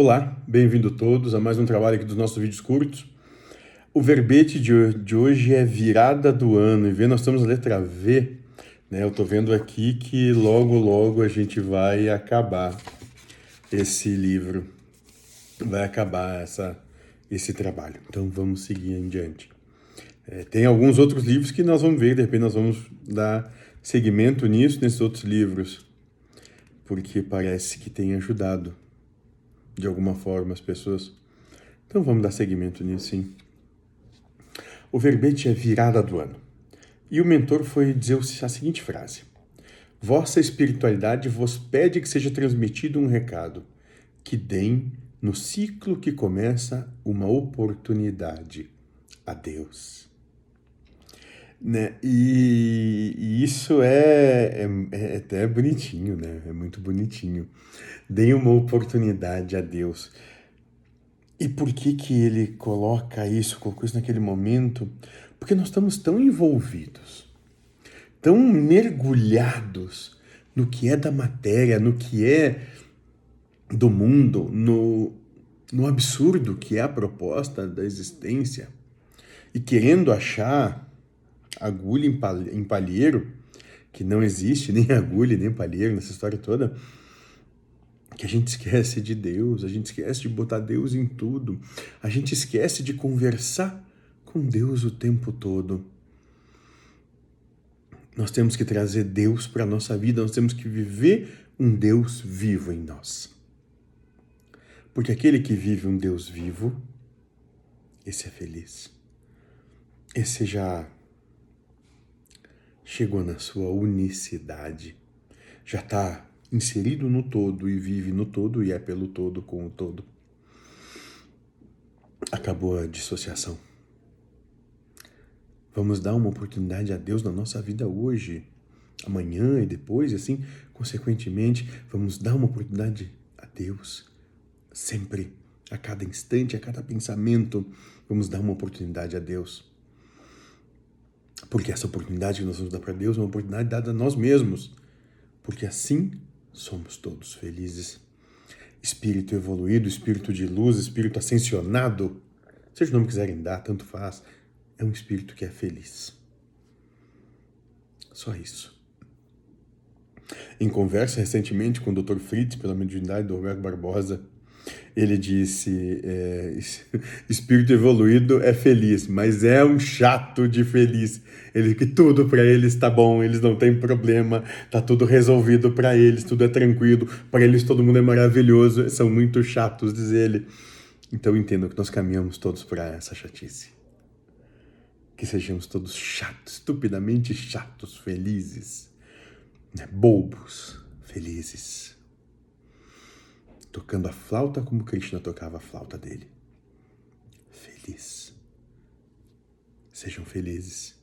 Olá, bem-vindo todos a mais um trabalho aqui dos nossos vídeos curtos. O verbete de hoje é virada do ano e vê, nós estamos na letra V, né? Eu tô vendo aqui que logo, logo a gente vai acabar esse livro, vai acabar essa, esse trabalho. Então vamos seguir em diante. É, tem alguns outros livros que nós vamos ver, de repente nós vamos dar seguimento nisso, nesses outros livros, porque parece que tem ajudado de alguma forma as pessoas. Então vamos dar seguimento nisso, sim. O verbete é virada do ano. E o mentor foi dizer a seguinte frase: Vossa espiritualidade vos pede que seja transmitido um recado, que deem no ciclo que começa uma oportunidade a Deus. Né? E, e isso é, é, é, até bonitinho, né? É muito bonitinho. Dê uma oportunidade a Deus. E por que que ele coloca isso, colocou isso naquele momento? Porque nós estamos tão envolvidos, tão mergulhados no que é da matéria, no que é do mundo, no, no absurdo que é a proposta da existência, e querendo achar agulha em palheiro, que não existe nem agulha nem palheiro nessa história toda, que a gente esquece de Deus, a gente esquece de botar Deus em tudo, a gente esquece de conversar com Deus o tempo todo. Nós temos que trazer Deus para a nossa vida, nós temos que viver um Deus vivo em nós. Porque aquele que vive um Deus vivo, esse é feliz. Esse já chegou na sua unicidade, já está inserido no todo e vive no todo e é pelo todo com o todo. Acabou a dissociação. Vamos dar uma oportunidade a Deus na nossa vida hoje, amanhã e depois, e assim, consequentemente, vamos dar uma oportunidade a Deus sempre, a cada instante, a cada pensamento, vamos dar uma oportunidade a Deus. Porque essa oportunidade que nós vamos dar para Deus é uma oportunidade dada a nós mesmos. Porque assim somos todos felizes. Espírito evoluído, espírito de luz, espírito ascensionado, seja o nome que quiserem dar, tanto faz, é um espírito que é feliz. Só isso. Em conversa recentemente com o Dr. Fritz, pela mediunidade do Roberto Barbosa, ele disse: é, espírito evoluído é feliz, mas é um chato de feliz. Ele que tudo para eles está bom, eles não têm problema, tá tudo resolvido para eles, tudo é tranquilo, para eles todo mundo é maravilhoso, são muito chatos, diz ele. Então entendo que nós caminhamos todos para essa chatice. Que sejamos todos chatos, estupidamente chatos, felizes, né? bobos, felizes tocando a flauta como Krishna tocava a flauta dele. Feliz. Sejam felizes.